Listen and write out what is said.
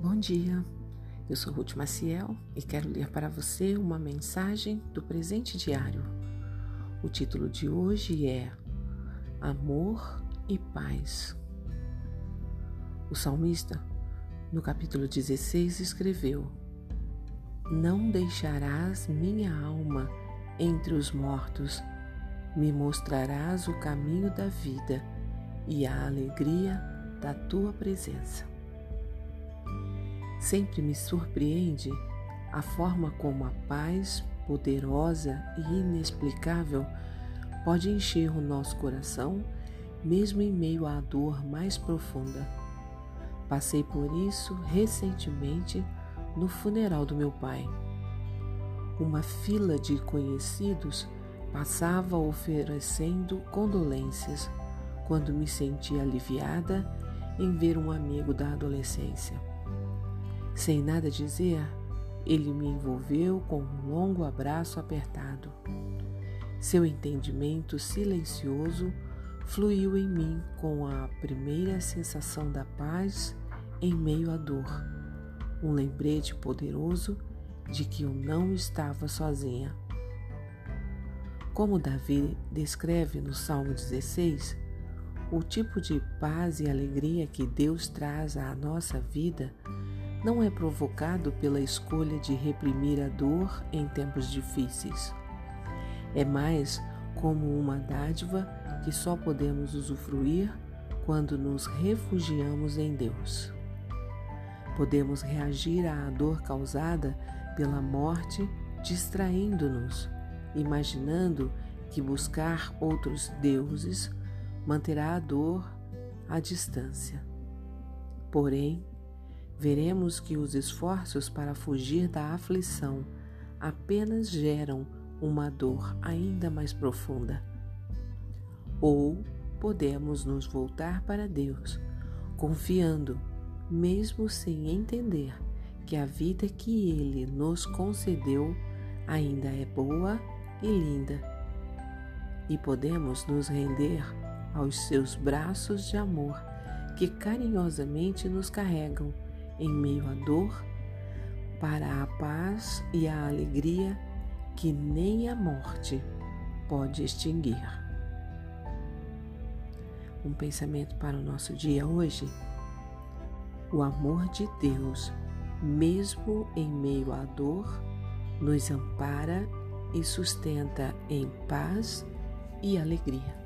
Bom dia, eu sou Ruth Maciel e quero ler para você uma mensagem do presente diário. O título de hoje é Amor e Paz. O salmista, no capítulo 16, escreveu: Não deixarás minha alma entre os mortos, me mostrarás o caminho da vida e a alegria da tua presença. Sempre me surpreende a forma como a paz poderosa e inexplicável pode encher o nosso coração, mesmo em meio à dor mais profunda. Passei por isso recentemente no funeral do meu pai. Uma fila de conhecidos passava oferecendo condolências quando me senti aliviada em ver um amigo da adolescência. Sem nada dizer, ele me envolveu com um longo abraço apertado. Seu entendimento silencioso fluiu em mim com a primeira sensação da paz em meio à dor, um lembrete poderoso de que eu não estava sozinha. Como Davi descreve no Salmo 16, o tipo de paz e alegria que Deus traz à nossa vida não é provocado pela escolha de reprimir a dor em tempos difíceis. É mais como uma dádiva que só podemos usufruir quando nos refugiamos em Deus. Podemos reagir à dor causada pela morte distraindo-nos, imaginando que buscar outros deuses manterá a dor à distância. Porém, veremos que os esforços para fugir da aflição apenas geram uma dor ainda mais profunda. Ou podemos nos voltar para Deus, confiando, mesmo sem entender, que a vida que Ele nos concedeu ainda é boa e linda. E podemos nos render aos seus braços de amor que carinhosamente nos carregam em meio à dor, para a paz e a alegria que nem a morte pode extinguir. Um pensamento para o nosso dia hoje. O amor de Deus, mesmo em meio à dor, nos ampara e sustenta em paz e alegria.